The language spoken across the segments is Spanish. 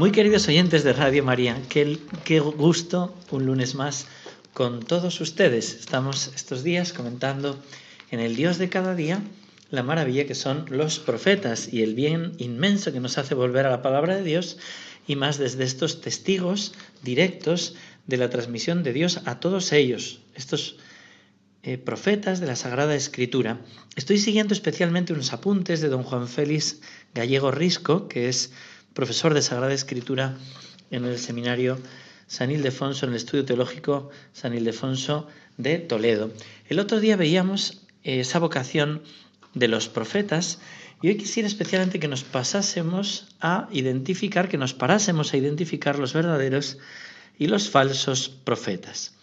Muy queridos oyentes de Radio María, qué, qué, gusto un lunes más con todos ustedes. Estamos estos días comentando en el Dios de cada día la maravilla que son los profetas y el bien inmenso que nos hace volver a la palabra de Dios y más desde estos testigos directos de la transmisión de Dios a todos ellos, estos eh, profetas de la Sagrada Escritura. Estoy siguiendo especialmente unos apuntes de don Juan Félix Gallego Risco, que es profesor de Sagrada Escritura en el seminario San Ildefonso, en el estudio teológico San Ildefonso de Toledo. El otro día veíamos esa vocación de los profetas y hoy quisiera especialmente que nos pasásemos a identificar, que nos parásemos a identificar los verdaderos y los falsos profetas.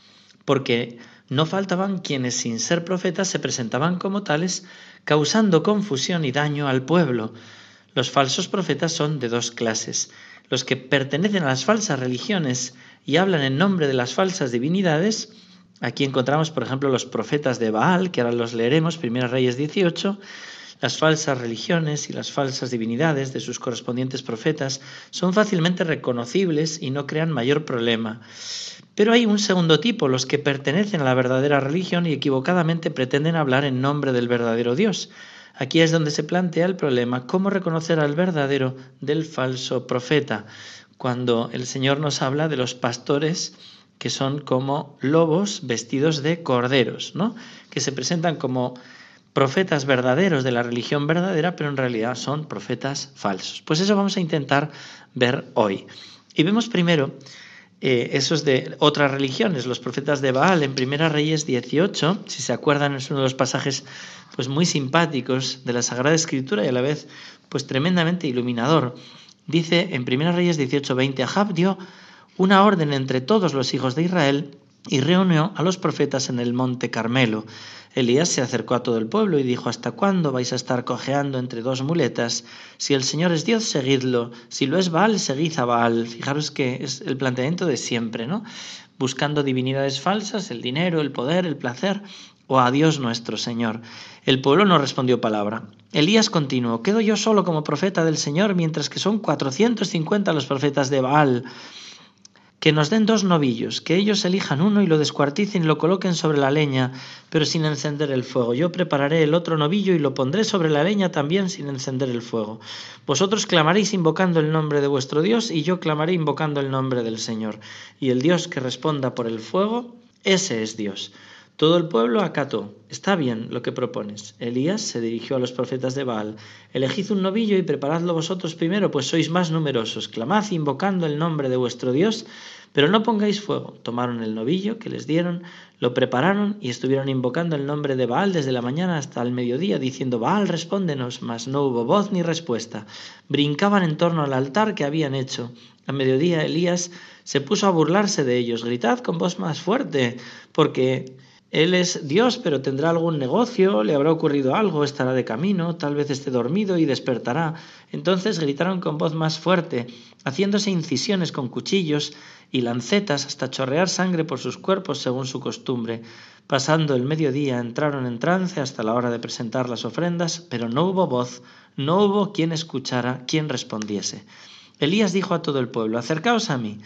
Porque no faltaban quienes sin ser profetas se presentaban como tales, causando confusión y daño al pueblo, los falsos profetas son de dos clases. Los que pertenecen a las falsas religiones y hablan en nombre de las falsas divinidades. Aquí encontramos, por ejemplo, los profetas de Baal, que ahora los leeremos, 1 Reyes 18. Las falsas religiones y las falsas divinidades de sus correspondientes profetas son fácilmente reconocibles y no crean mayor problema. Pero hay un segundo tipo, los que pertenecen a la verdadera religión y equivocadamente pretenden hablar en nombre del verdadero Dios. Aquí es donde se plantea el problema, cómo reconocer al verdadero del falso profeta, cuando el Señor nos habla de los pastores que son como lobos vestidos de corderos, ¿no? que se presentan como profetas verdaderos de la religión verdadera, pero en realidad son profetas falsos. Pues eso vamos a intentar ver hoy. Y vemos primero eh, esos de otras religiones, los profetas de Baal en Primera Reyes 18, si se acuerdan es uno de los pasajes pues muy simpáticos de la Sagrada Escritura y a la vez pues tremendamente iluminador. Dice en Primera Reyes 18:20, Ahab dio una orden entre todos los hijos de Israel y reunió a los profetas en el monte Carmelo. Elías se acercó a todo el pueblo y dijo, ¿Hasta cuándo vais a estar cojeando entre dos muletas? Si el Señor es Dios, seguidlo. Si lo es Baal, seguid a Baal. Fijaros que es el planteamiento de siempre, ¿no? Buscando divinidades falsas, el dinero, el poder, el placer, o a Dios nuestro Señor. El pueblo no respondió palabra. Elías continuó, quedo yo solo como profeta del Señor, mientras que son 450 los profetas de Baal que nos den dos novillos, que ellos elijan uno y lo descuarticen y lo coloquen sobre la leña, pero sin encender el fuego. Yo prepararé el otro novillo y lo pondré sobre la leña también sin encender el fuego. Vosotros clamaréis invocando el nombre de vuestro Dios y yo clamaré invocando el nombre del Señor. Y el Dios que responda por el fuego, ese es Dios. Todo el pueblo acató. Está bien lo que propones. Elías se dirigió a los profetas de Baal. Elegid un novillo y preparadlo vosotros primero, pues sois más numerosos. Clamad invocando el nombre de vuestro Dios, pero no pongáis fuego. Tomaron el novillo que les dieron, lo prepararon y estuvieron invocando el nombre de Baal desde la mañana hasta el mediodía, diciendo, Baal, respóndenos. Mas no hubo voz ni respuesta. Brincaban en torno al altar que habían hecho. A mediodía Elías se puso a burlarse de ellos. Gritad con voz más fuerte, porque él es Dios, pero tendrá algún negocio, le habrá ocurrido algo, estará de camino, tal vez esté dormido y despertará. Entonces gritaron con voz más fuerte, haciéndose incisiones con cuchillos y lancetas hasta chorrear sangre por sus cuerpos según su costumbre. Pasando el mediodía entraron en trance hasta la hora de presentar las ofrendas, pero no hubo voz, no hubo quien escuchara, quien respondiese. Elías dijo a todo el pueblo, acercaos a mí.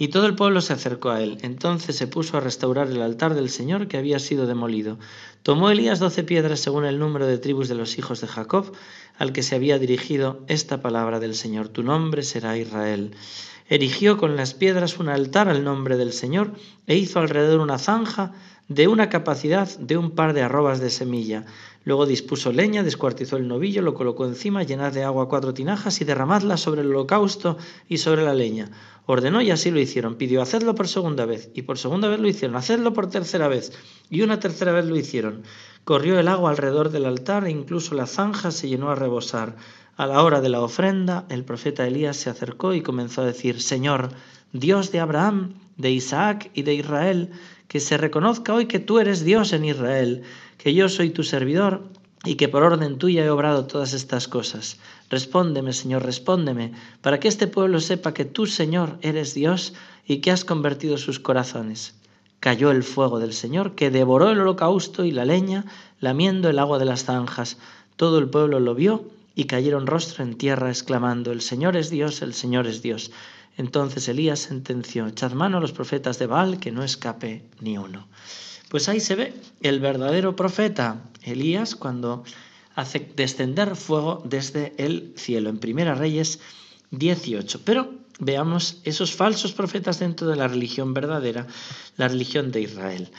Y todo el pueblo se acercó a él. Entonces se puso a restaurar el altar del Señor que había sido demolido. Tomó Elías doce piedras según el número de tribus de los hijos de Jacob, al que se había dirigido esta palabra del Señor. Tu nombre será Israel. Erigió con las piedras un altar al nombre del Señor e hizo alrededor una zanja de una capacidad de un par de arrobas de semilla. Luego dispuso leña, descuartizó el novillo, lo colocó encima, llenad de agua cuatro tinajas y derramadla sobre el holocausto y sobre la leña. Ordenó y así lo hicieron. Pidió, hacedlo por segunda vez. Y por segunda vez lo hicieron. Hacedlo por tercera vez. Y una tercera vez lo hicieron. Corrió el agua alrededor del altar e incluso la zanja se llenó a rebosar. A la hora de la ofrenda, el profeta Elías se acercó y comenzó a decir, Señor, Dios de Abraham, de Isaac y de Israel, que se reconozca hoy que tú eres Dios en Israel, que yo soy tu servidor y que por orden tuya he obrado todas estas cosas. Respóndeme, Señor, respóndeme, para que este pueblo sepa que tú, Señor, eres Dios y que has convertido sus corazones. Cayó el fuego del Señor, que devoró el holocausto y la leña, lamiendo el agua de las zanjas. Todo el pueblo lo vio y cayeron rostro en tierra, exclamando, El Señor es Dios, el Señor es Dios. Entonces Elías sentenció, echad mano a los profetas de Baal, que no escape ni uno. Pues ahí se ve el verdadero profeta, Elías, cuando hace descender fuego desde el cielo, en Primera Reyes 18. Pero veamos esos falsos profetas dentro de la religión verdadera, la religión de Israel.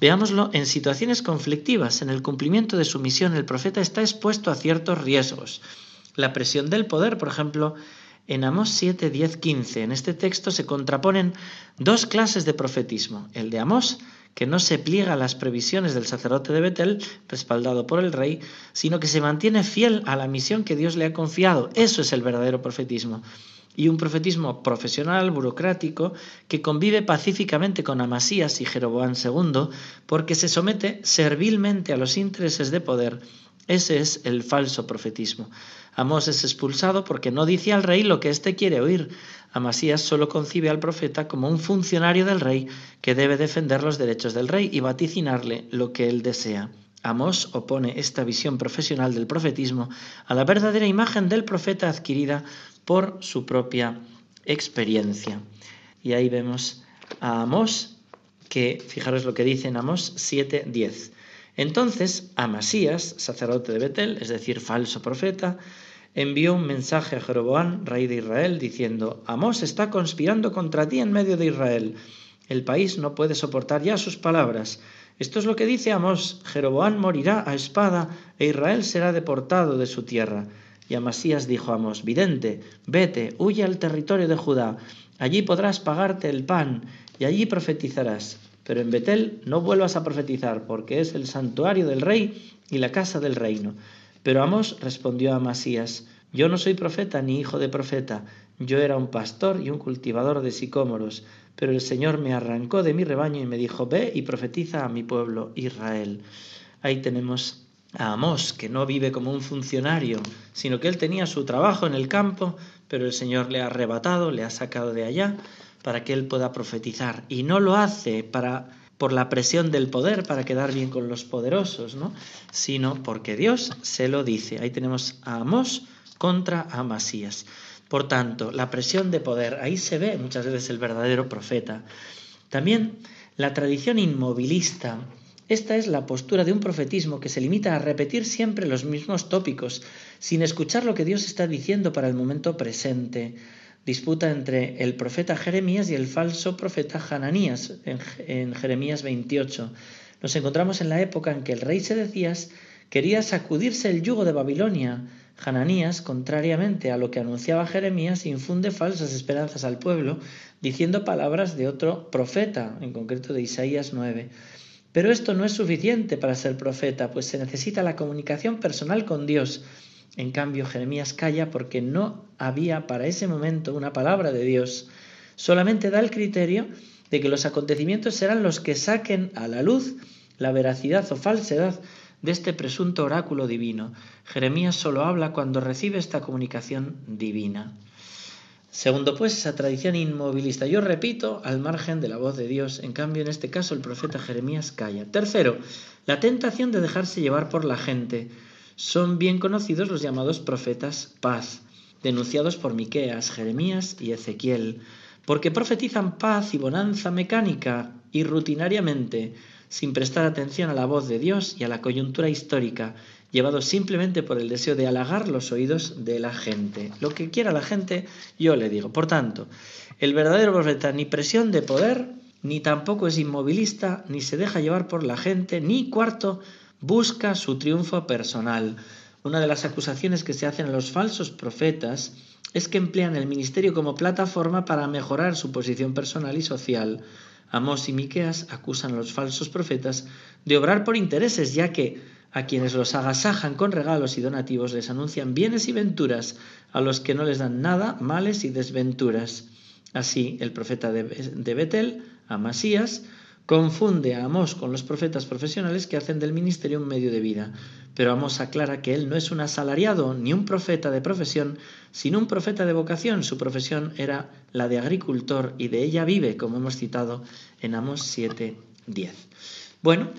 Veámoslo en situaciones conflictivas. En el cumplimiento de su misión, el profeta está expuesto a ciertos riesgos. La presión del poder, por ejemplo, en Amós 7, 10, 15. En este texto se contraponen dos clases de profetismo. El de Amós, que no se pliega a las previsiones del sacerdote de Betel, respaldado por el rey, sino que se mantiene fiel a la misión que Dios le ha confiado. Eso es el verdadero profetismo y un profetismo profesional, burocrático, que convive pacíficamente con Amasías y Jeroboam II, porque se somete servilmente a los intereses de poder. Ese es el falso profetismo. Amós es expulsado porque no dice al rey lo que éste quiere oír. Amasías solo concibe al profeta como un funcionario del rey que debe defender los derechos del rey y vaticinarle lo que él desea. Amós opone esta visión profesional del profetismo a la verdadera imagen del profeta adquirida por su propia experiencia. Y ahí vemos a Amós, que fijaros lo que dice en Amós 7:10. Entonces Amasías, sacerdote de Betel, es decir, falso profeta, envió un mensaje a Jeroboam, rey de Israel, diciendo, Amós está conspirando contra ti en medio de Israel. El país no puede soportar ya sus palabras. Esto es lo que dice Amós, Jeroboam morirá a espada e Israel será deportado de su tierra. Y Amasías dijo a Amos, vidente, vete, huye al territorio de Judá, allí podrás pagarte el pan y allí profetizarás. Pero en Betel no vuelvas a profetizar, porque es el santuario del rey y la casa del reino. Pero Amos respondió a Amasías, yo no soy profeta ni hijo de profeta, yo era un pastor y un cultivador de sicómoros, pero el Señor me arrancó de mi rebaño y me dijo, ve y profetiza a mi pueblo Israel. Ahí tenemos a Amós, que no vive como un funcionario, sino que él tenía su trabajo en el campo, pero el Señor le ha arrebatado, le ha sacado de allá para que él pueda profetizar. Y no lo hace para por la presión del poder para quedar bien con los poderosos, ¿no? sino porque Dios se lo dice. Ahí tenemos a Amós contra Amasías. Por tanto, la presión de poder, ahí se ve muchas veces el verdadero profeta. También la tradición inmovilista esta es la postura de un profetismo que se limita a repetir siempre los mismos tópicos, sin escuchar lo que Dios está diciendo para el momento presente. Disputa entre el profeta Jeremías y el falso profeta Hananías en, Jeremías 28. Nos encontramos en la época en que el rey Sedecías quería sacudirse el yugo de Babilonia. Hananías, contrariamente a lo que anunciaba Jeremías, infunde falsas esperanzas al pueblo, diciendo palabras de otro profeta, en concreto de Isaías 9. Pero esto no es suficiente para ser profeta, pues se necesita la comunicación personal con Dios. En cambio, Jeremías calla porque no había para ese momento una palabra de Dios. Solamente da el criterio de que los acontecimientos serán los que saquen a la luz la veracidad o falsedad de este presunto oráculo divino. Jeremías solo habla cuando recibe esta comunicación divina. Segundo, pues, esa tradición inmovilista. Yo repito, al margen de la voz de Dios. En cambio, en este caso, el profeta Jeremías calla. Tercero, la tentación de dejarse llevar por la gente. Son bien conocidos los llamados profetas paz, denunciados por Miqueas, Jeremías y Ezequiel, porque profetizan paz y bonanza mecánica y rutinariamente, sin prestar atención a la voz de Dios y a la coyuntura histórica, llevados simplemente por el deseo de halagar los oídos de la gente. Lo que quiera la gente, yo le digo. Por tanto, el verdadero profeta ni presión de poder, ni tampoco es inmovilista, ni se deja llevar por la gente, ni cuarto, busca su triunfo personal. Una de las acusaciones que se hacen a los falsos profetas es que emplean el ministerio como plataforma para mejorar su posición personal y social. Amós y Miqueas acusan a los falsos profetas de obrar por intereses, ya que a quienes los agasajan con regalos y donativos les anuncian bienes y venturas, a los que no les dan nada, males y desventuras. Así, el profeta de Betel, Amasías, confunde a Amós con los profetas profesionales que hacen del ministerio un medio de vida. Pero Amós aclara que él no es un asalariado ni un profeta de profesión, sino un profeta de vocación. Su profesión era la de agricultor y de ella vive, como hemos citado en Amós 7.10. Bueno,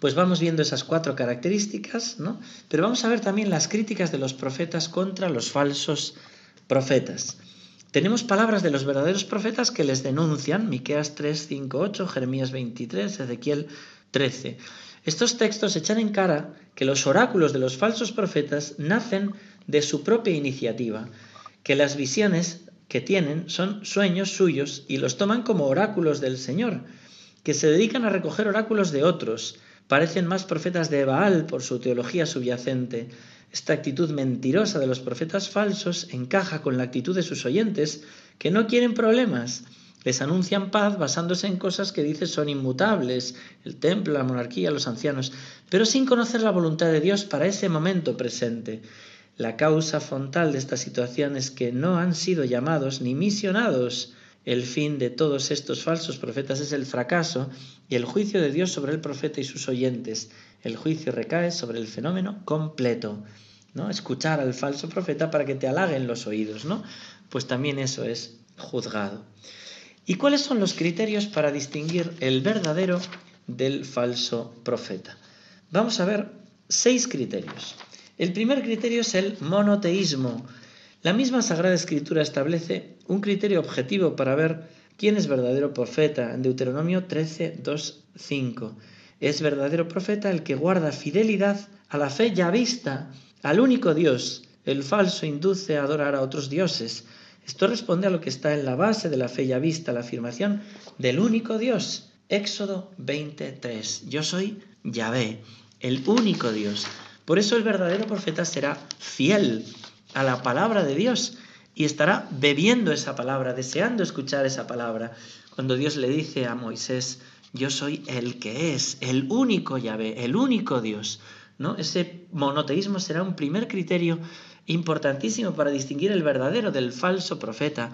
pues vamos viendo esas cuatro características, ¿no? Pero vamos a ver también las críticas de los profetas contra los falsos profetas. Tenemos palabras de los verdaderos profetas que les denuncian, Miqueas 3, 5, 8, Jeremías 23, Ezequiel 13. Estos textos echan en cara que los oráculos de los falsos profetas nacen de su propia iniciativa, que las visiones que tienen son sueños suyos y los toman como oráculos del Señor, que se dedican a recoger oráculos de otros, parecen más profetas de Baal por su teología subyacente, esta actitud mentirosa de los profetas falsos encaja con la actitud de sus oyentes, que no quieren problemas. Les anuncian paz basándose en cosas que dicen son inmutables, el templo, la monarquía, los ancianos, pero sin conocer la voluntad de Dios para ese momento presente. La causa frontal de esta situación es que no han sido llamados ni misionados. El fin de todos estos falsos profetas es el fracaso y el juicio de Dios sobre el profeta y sus oyentes. El juicio recae sobre el fenómeno completo. ¿no? Escuchar al falso profeta para que te halaguen los oídos, ¿no? Pues también eso es juzgado. ¿Y cuáles son los criterios para distinguir el verdadero del falso profeta? Vamos a ver seis criterios. El primer criterio es el monoteísmo. La misma Sagrada Escritura establece un criterio objetivo para ver quién es verdadero profeta en Deuteronomio 13, 2, 5. Es verdadero profeta el que guarda fidelidad a la fe ya vista al único Dios. El falso induce a adorar a otros dioses. Esto responde a lo que está en la base de la fe ya vista, la afirmación del único Dios. Éxodo 23. Yo soy Yahvé, el único Dios. Por eso el verdadero profeta será fiel a la palabra de Dios y estará bebiendo esa palabra, deseando escuchar esa palabra. Cuando Dios le dice a Moisés, yo soy el que es, el único Yahvé, el único Dios. ¿no? Ese monoteísmo será un primer criterio importantísimo para distinguir el verdadero del falso profeta,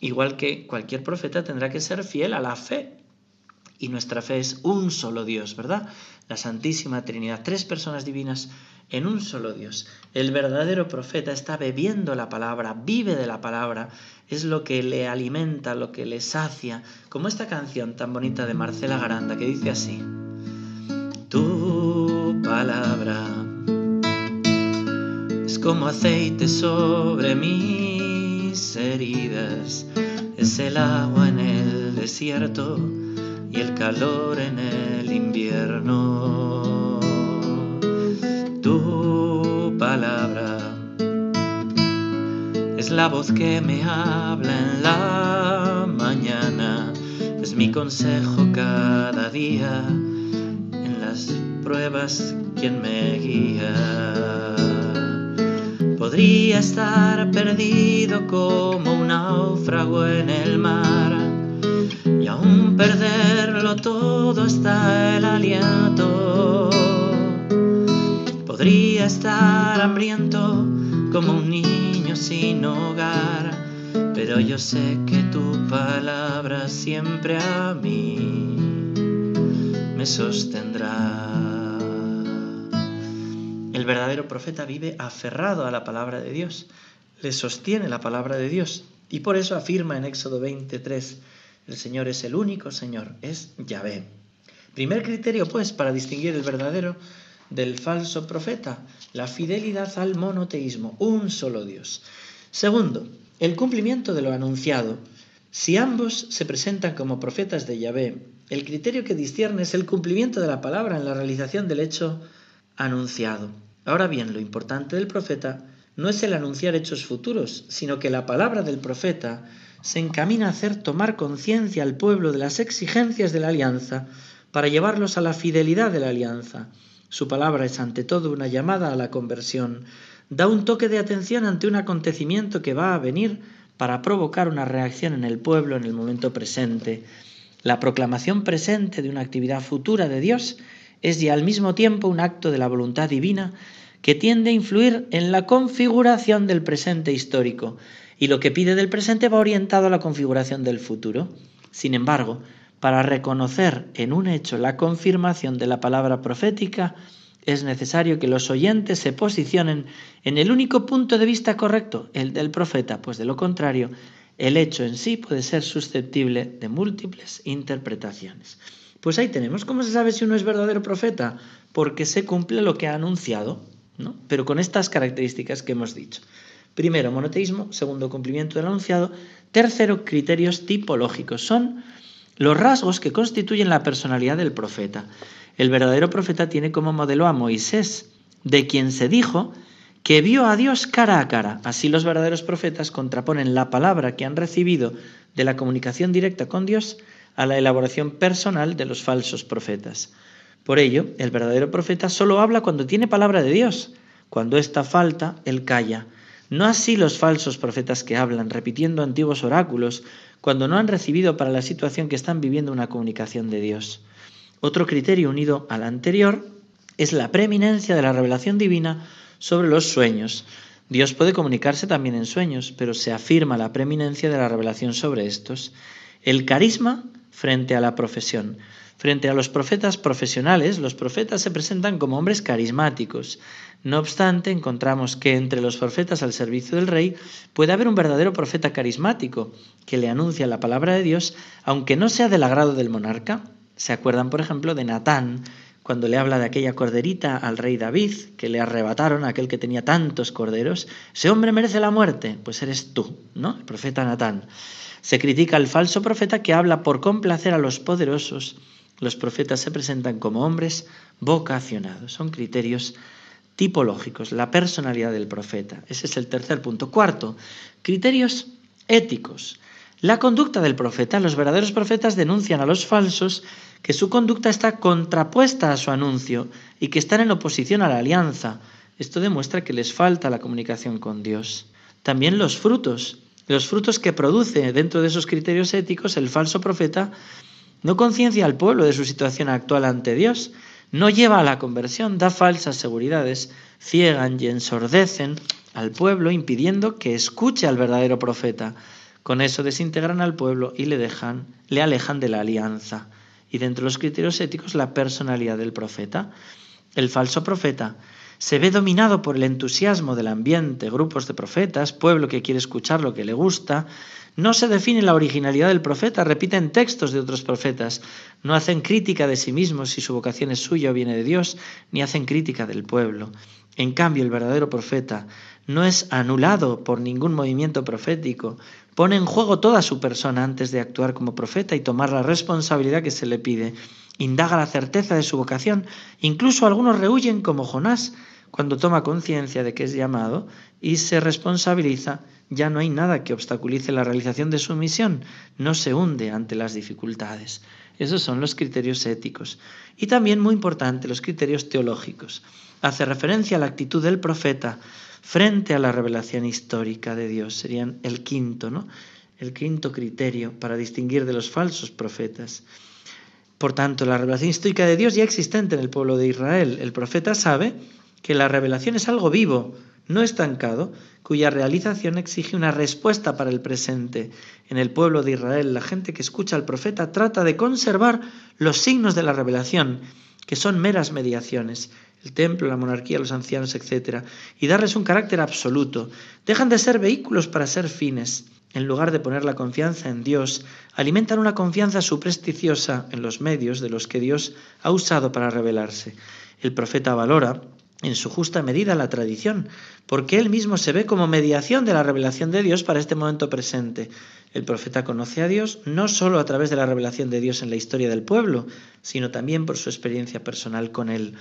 igual que cualquier profeta tendrá que ser fiel a la fe. Y nuestra fe es un solo Dios, ¿verdad? La Santísima Trinidad, tres personas divinas en un solo Dios. El verdadero profeta está bebiendo la palabra, vive de la palabra, es lo que le alimenta, lo que le sacia, como esta canción tan bonita de Marcela Garanda que dice así. Tu palabra es como aceite sobre mis heridas, es el agua en el desierto y el calor en el invierno. Es la voz que me habla en la mañana, es mi consejo cada día pruebas quien me guía. Podría estar perdido como un náufrago en el mar y aún perderlo todo hasta el aliento. Podría estar hambriento como un niño sin hogar, pero yo sé que tu palabra siempre a mí me sostendrá. El verdadero profeta vive aferrado a la palabra de Dios, le sostiene la palabra de Dios y por eso afirma en Éxodo 23, el Señor es el único Señor, es Yahvé. Primer criterio, pues, para distinguir el verdadero del falso profeta, la fidelidad al monoteísmo, un solo Dios. Segundo, el cumplimiento de lo anunciado. Si ambos se presentan como profetas de Yahvé, el criterio que discierne es el cumplimiento de la palabra en la realización del hecho anunciado. Ahora bien, lo importante del profeta no es el anunciar hechos futuros, sino que la palabra del profeta se encamina a hacer tomar conciencia al pueblo de las exigencias de la alianza para llevarlos a la fidelidad de la alianza. Su palabra es ante todo una llamada a la conversión, da un toque de atención ante un acontecimiento que va a venir para provocar una reacción en el pueblo en el momento presente. La proclamación presente de una actividad futura de Dios es ya al mismo tiempo un acto de la voluntad divina que tiende a influir en la configuración del presente histórico y lo que pide del presente va orientado a la configuración del futuro. Sin embargo, para reconocer en un hecho la confirmación de la palabra profética, es necesario que los oyentes se posicionen en el único punto de vista correcto, el del profeta, pues de lo contrario, el hecho en sí puede ser susceptible de múltiples interpretaciones. Pues ahí tenemos. ¿Cómo se sabe si uno es verdadero profeta? Porque se cumple lo que ha anunciado, ¿no? pero con estas características que hemos dicho. Primero, monoteísmo. Segundo, cumplimiento del anunciado. Tercero, criterios tipológicos. Son los rasgos que constituyen la personalidad del profeta. El verdadero profeta tiene como modelo a Moisés, de quien se dijo que vio a Dios cara a cara. Así los verdaderos profetas contraponen la palabra que han recibido de la comunicación directa con Dios a la elaboración personal de los falsos profetas. Por ello, el verdadero profeta solo habla cuando tiene palabra de Dios. Cuando esta falta, él calla. No así los falsos profetas que hablan, repitiendo antiguos oráculos, cuando no han recibido para la situación que están viviendo una comunicación de Dios. Otro criterio unido al anterior es la preeminencia de la revelación divina sobre los sueños. Dios puede comunicarse también en sueños, pero se afirma la preeminencia de la revelación sobre estos. El carisma frente a la profesión. Frente a los profetas profesionales, los profetas se presentan como hombres carismáticos. No obstante, encontramos que entre los profetas al servicio del rey puede haber un verdadero profeta carismático que le anuncia la palabra de Dios, aunque no sea del agrado del monarca. ¿Se acuerdan, por ejemplo, de Natán, cuando le habla de aquella corderita al rey David, que le arrebataron a aquel que tenía tantos corderos? Ese hombre merece la muerte, pues eres tú, ¿no? El profeta Natán. Se critica al falso profeta que habla por complacer a los poderosos. Los profetas se presentan como hombres vocacionados. Son criterios tipológicos, la personalidad del profeta. Ese es el tercer punto. Cuarto, criterios éticos. La conducta del profeta. Los verdaderos profetas denuncian a los falsos que su conducta está contrapuesta a su anuncio y que están en oposición a la alianza. Esto demuestra que les falta la comunicación con Dios. También los frutos. Los frutos que produce dentro de esos criterios éticos el falso profeta no conciencia al pueblo de su situación actual ante Dios, no lleva a la conversión, da falsas seguridades, ciegan y ensordecen al pueblo impidiendo que escuche al verdadero profeta. Con eso desintegran al pueblo y le dejan, le alejan de la alianza y dentro de los criterios éticos la personalidad del profeta. El falso profeta se ve dominado por el entusiasmo del ambiente, grupos de profetas, pueblo que quiere escuchar lo que le gusta. No se define la originalidad del profeta, repiten textos de otros profetas, no hacen crítica de sí mismos si su vocación es suya o viene de Dios, ni hacen crítica del pueblo. En cambio, el verdadero profeta no es anulado por ningún movimiento profético, pone en juego toda su persona antes de actuar como profeta y tomar la responsabilidad que se le pide, indaga la certeza de su vocación, incluso algunos rehuyen como Jonás, cuando toma conciencia de que es llamado y se responsabiliza, ya no hay nada que obstaculice la realización de su misión, no se hunde ante las dificultades. Esos son los criterios éticos. Y también, muy importante, los criterios teológicos. Hace referencia a la actitud del profeta frente a la revelación histórica de Dios. Serían el quinto, ¿no? El quinto criterio para distinguir de los falsos profetas. Por tanto, la revelación histórica de Dios ya existente en el pueblo de Israel. El profeta sabe que la revelación es algo vivo, no estancado, cuya realización exige una respuesta para el presente. En el pueblo de Israel, la gente que escucha al profeta trata de conservar los signos de la revelación, que son meras mediaciones el templo, la monarquía, los ancianos, etc., y darles un carácter absoluto. Dejan de ser vehículos para ser fines. En lugar de poner la confianza en Dios, alimentan una confianza supersticiosa en los medios de los que Dios ha usado para revelarse. El profeta valora en su justa medida la tradición, porque él mismo se ve como mediación de la revelación de Dios para este momento presente. El profeta conoce a Dios no sólo a través de la revelación de Dios en la historia del pueblo, sino también por su experiencia personal con él.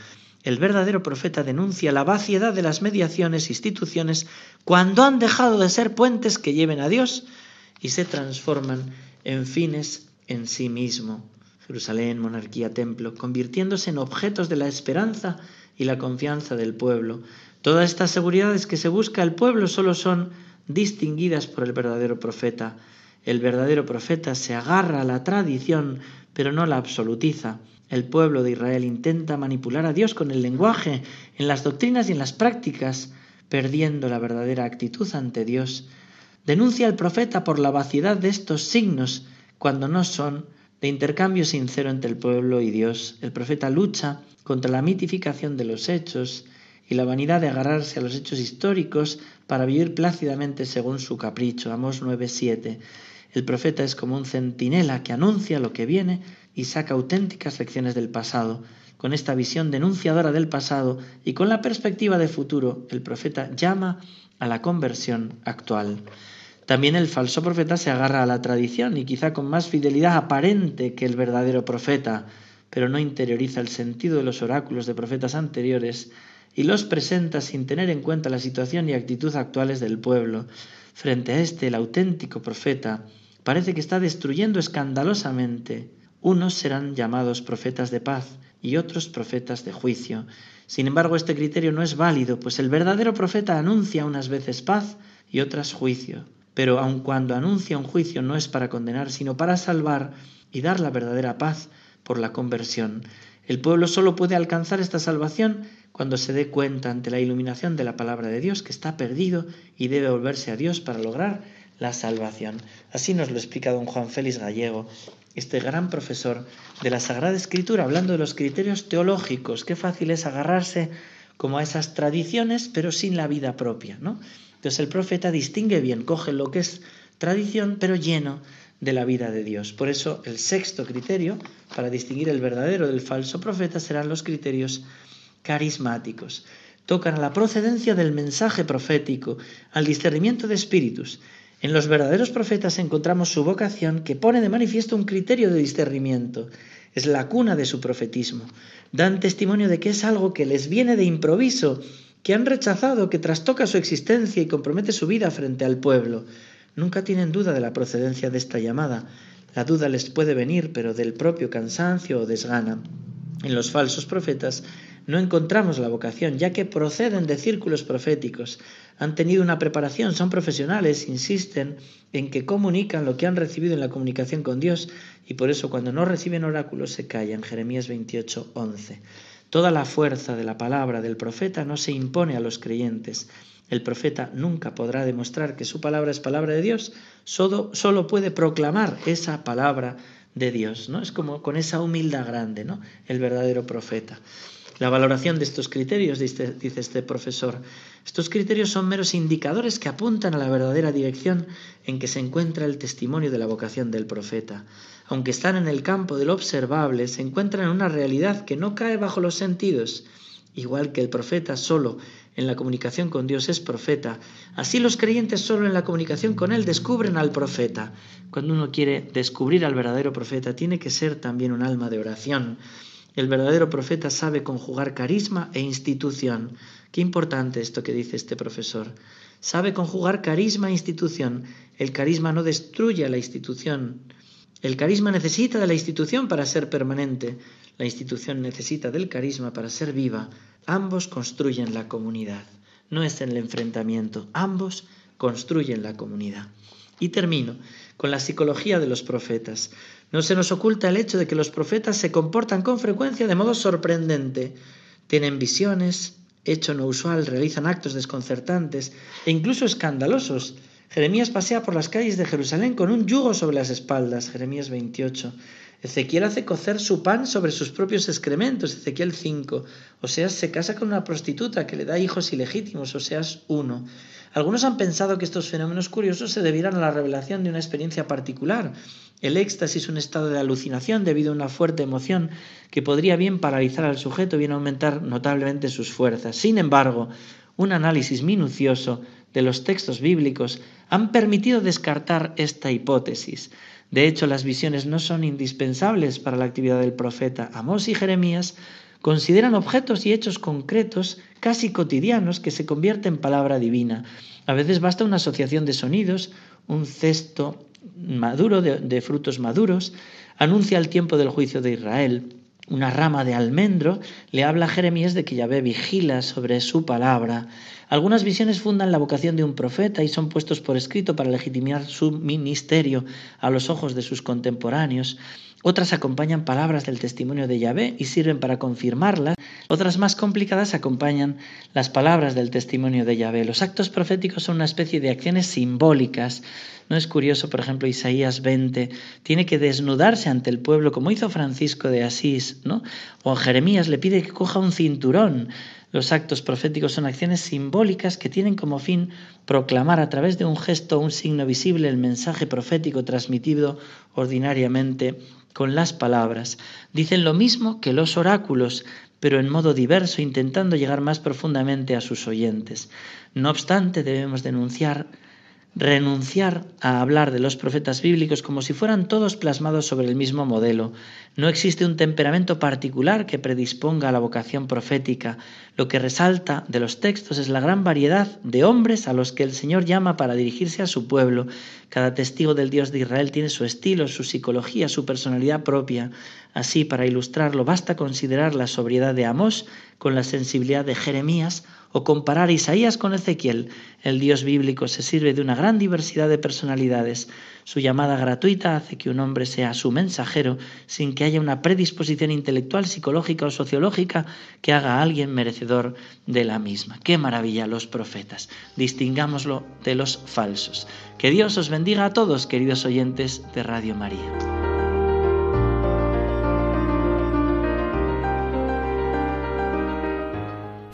El verdadero profeta denuncia la vaciedad de las mediaciones e instituciones cuando han dejado de ser puentes que lleven a Dios y se transforman en fines en sí mismo. Jerusalén, monarquía, templo, convirtiéndose en objetos de la esperanza y la confianza del pueblo. Todas estas seguridades que se busca el pueblo solo son distinguidas por el verdadero profeta. El verdadero profeta se agarra a la tradición, pero no la absolutiza. El pueblo de Israel intenta manipular a Dios con el lenguaje, en las doctrinas y en las prácticas, perdiendo la verdadera actitud ante Dios. Denuncia al profeta por la vaciedad de estos signos cuando no son de intercambio sincero entre el pueblo y Dios. El profeta lucha contra la mitificación de los hechos y la vanidad de agarrarse a los hechos históricos para vivir plácidamente según su capricho. Amos 9:7. El profeta es como un centinela que anuncia lo que viene y saca auténticas lecciones del pasado. Con esta visión denunciadora del pasado y con la perspectiva de futuro, el profeta llama a la conversión actual. También el falso profeta se agarra a la tradición y quizá con más fidelidad aparente que el verdadero profeta, pero no interioriza el sentido de los oráculos de profetas anteriores y los presenta sin tener en cuenta la situación y actitud actuales del pueblo. Frente a este, el auténtico profeta parece que está destruyendo escandalosamente. Unos serán llamados profetas de paz y otros profetas de juicio. Sin embargo, este criterio no es válido, pues el verdadero profeta anuncia unas veces paz y otras juicio pero aun cuando anuncia un juicio no es para condenar, sino para salvar y dar la verdadera paz por la conversión. El pueblo solo puede alcanzar esta salvación cuando se dé cuenta ante la iluminación de la palabra de Dios que está perdido y debe volverse a Dios para lograr la salvación. Así nos lo explica don Juan Félix Gallego, este gran profesor de la Sagrada Escritura, hablando de los criterios teológicos. Qué fácil es agarrarse como a esas tradiciones, pero sin la vida propia, ¿no? Entonces el profeta distingue bien, coge lo que es tradición, pero lleno de la vida de Dios. Por eso el sexto criterio para distinguir el verdadero del falso profeta serán los criterios carismáticos. Tocan a la procedencia del mensaje profético, al discernimiento de espíritus. En los verdaderos profetas encontramos su vocación que pone de manifiesto un criterio de discernimiento. Es la cuna de su profetismo. Dan testimonio de que es algo que les viene de improviso que han rechazado, que trastoca su existencia y compromete su vida frente al pueblo. Nunca tienen duda de la procedencia de esta llamada. La duda les puede venir, pero del propio cansancio o desgana. En los falsos profetas no encontramos la vocación, ya que proceden de círculos proféticos, han tenido una preparación, son profesionales, insisten en que comunican lo que han recibido en la comunicación con Dios y por eso cuando no reciben oráculos se callan. Jeremías 28, 11. Toda la fuerza de la palabra del profeta no se impone a los creyentes. El profeta nunca podrá demostrar que su palabra es palabra de Dios, solo, puede proclamar esa palabra de Dios, ¿no? Es como con esa humildad grande, ¿no? El verdadero profeta. La valoración de estos criterios, dice, dice, este profesor, estos criterios son meros indicadores que apuntan a la verdadera dirección en que se encuentra el testimonio de la vocación del profeta aunque están en el campo de lo observable, se encuentran en una realidad que no cae bajo los sentidos. Igual que el profeta solo en la comunicación con Dios es profeta, así los creyentes solo en la comunicación con Él descubren al profeta. Cuando uno quiere descubrir al verdadero profeta, tiene que ser también un alma de oración. El verdadero profeta sabe conjugar carisma e institución. Qué importante esto que dice este profesor. Sabe conjugar carisma e institución. El carisma no destruye a la institución, el carisma necesita de la institución para ser permanente, la institución necesita del carisma para ser viva. Ambos construyen la comunidad. No es en el enfrentamiento, ambos construyen la comunidad. Y termino con la psicología de los profetas. No se nos oculta el hecho de que los profetas se comportan con frecuencia de modo sorprendente. Tienen visiones, hecho no usual, realizan actos desconcertantes e incluso escandalosos Jeremías pasea por las calles de Jerusalén con un yugo sobre las espaldas, Jeremías 28. Ezequiel hace cocer su pan sobre sus propios excrementos, Ezequiel 5. Oseas se casa con una prostituta que le da hijos ilegítimos, Oseas 1. Algunos han pensado que estos fenómenos curiosos se debieran a la revelación de una experiencia particular. El éxtasis es un estado de alucinación debido a una fuerte emoción que podría bien paralizar al sujeto, bien aumentar notablemente sus fuerzas. Sin embargo, un análisis minucioso de los textos bíblicos han permitido descartar esta hipótesis. De hecho, las visiones no son indispensables para la actividad del profeta. Amós y Jeremías consideran objetos y hechos concretos, casi cotidianos, que se convierten en palabra divina. A veces basta una asociación de sonidos, un cesto maduro de, de frutos maduros, anuncia el tiempo del juicio de Israel una rama de almendro, le habla a Jeremías de que Yahvé vigila sobre su palabra. Algunas visiones fundan la vocación de un profeta y son puestos por escrito para legitimar su ministerio a los ojos de sus contemporáneos. Otras acompañan palabras del testimonio de Yahvé y sirven para confirmarlas. Otras más complicadas acompañan las palabras del testimonio de Yahvé. Los actos proféticos son una especie de acciones simbólicas. ¿No es curioso, por ejemplo, Isaías 20 tiene que desnudarse ante el pueblo como hizo Francisco de Asís, ¿no? O Jeremías le pide que coja un cinturón. Los actos proféticos son acciones simbólicas que tienen como fin proclamar a través de un gesto, un signo visible, el mensaje profético transmitido ordinariamente con las palabras. Dicen lo mismo que los oráculos, pero en modo diverso, intentando llegar más profundamente a sus oyentes. No obstante, debemos denunciar renunciar a hablar de los profetas bíblicos como si fueran todos plasmados sobre el mismo modelo. No existe un temperamento particular que predisponga a la vocación profética. Lo que resalta de los textos es la gran variedad de hombres a los que el Señor llama para dirigirse a su pueblo. Cada testigo del Dios de Israel tiene su estilo, su psicología, su personalidad propia. Así, para ilustrarlo, basta considerar la sobriedad de Amós con la sensibilidad de Jeremías o comparar Isaías con Ezequiel. El Dios bíblico se sirve de una gran diversidad de personalidades. Su llamada gratuita hace que un hombre sea su mensajero sin que haya una predisposición intelectual, psicológica o sociológica que haga a alguien merecedor de la misma. Qué maravilla los profetas. Distingámoslo de los falsos. Que Dios os bendiga a todos, queridos oyentes de Radio María.